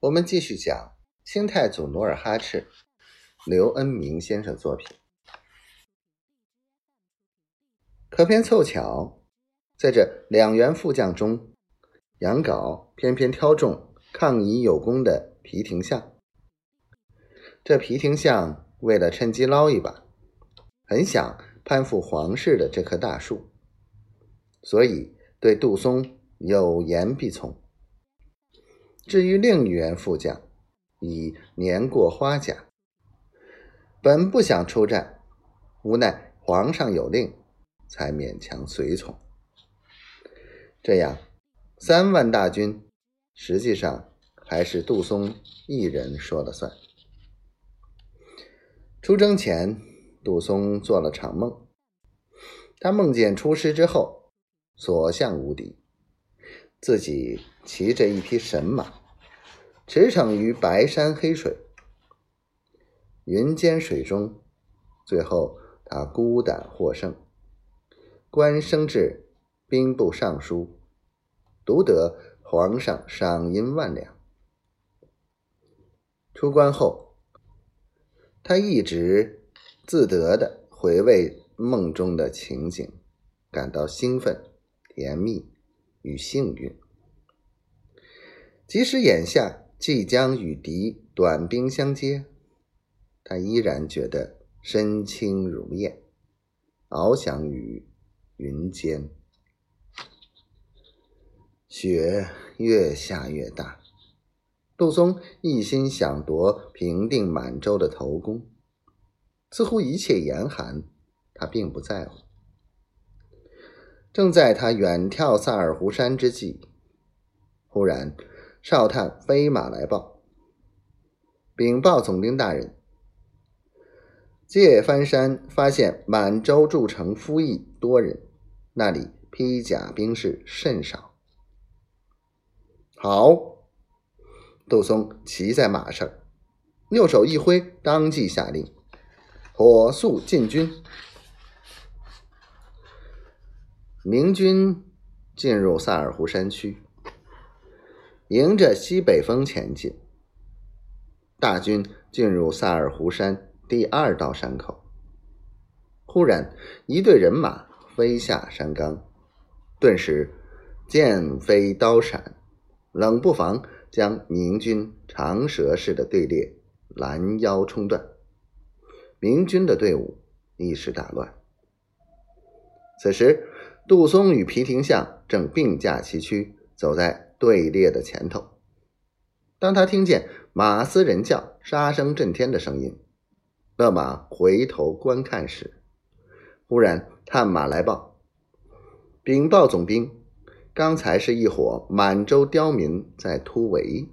我们继续讲清太祖努尔哈赤，刘恩明先生作品。可偏凑巧，在这两员副将中，杨镐偏偏挑中抗议有功的皮廷相。这皮廷相为了趁机捞一把，很想攀附皇室的这棵大树，所以对杜松有言必从。至于另一员副将，已年过花甲，本不想出战，无奈皇上有令，才勉强随从。这样，三万大军实际上还是杜松一人说了算。出征前，杜松做了场梦，他梦见出师之后，所向无敌。自己骑着一匹神马，驰骋于白山黑水、云间水中，最后他孤胆获胜，官升至兵部尚书，独得皇上赏银万两。出关后，他一直自得的回味梦中的情景，感到兴奋、甜蜜。与幸运，即使眼下即将与敌短兵相接，他依然觉得身轻如燕，翱翔于云间。雪越下越大，杜松一心想夺平定满洲的头功，似乎一切严寒，他并不在乎。正在他远眺萨尔湖山之际，忽然哨探飞马来报，禀报总兵大人：借翻山发现满洲筑城夫役多人，那里披甲兵士甚少。好，杜松骑在马上，右手一挥，当即下令：火速进军。明军进入萨尔湖山区，迎着西北风前进。大军进入萨尔湖山第二道山口，忽然一队人马飞下山岗，顿时剑飞刀闪，冷不防将明军长蛇式的队列拦腰冲断。明军的队伍一时大乱。此时。杜松与皮廷相正并驾齐驱，走在队列的前头。当他听见马嘶人叫、杀声震天的声音，勒马回头观看时，忽然探马来报，禀报总兵：刚才是一伙满洲刁民在突围。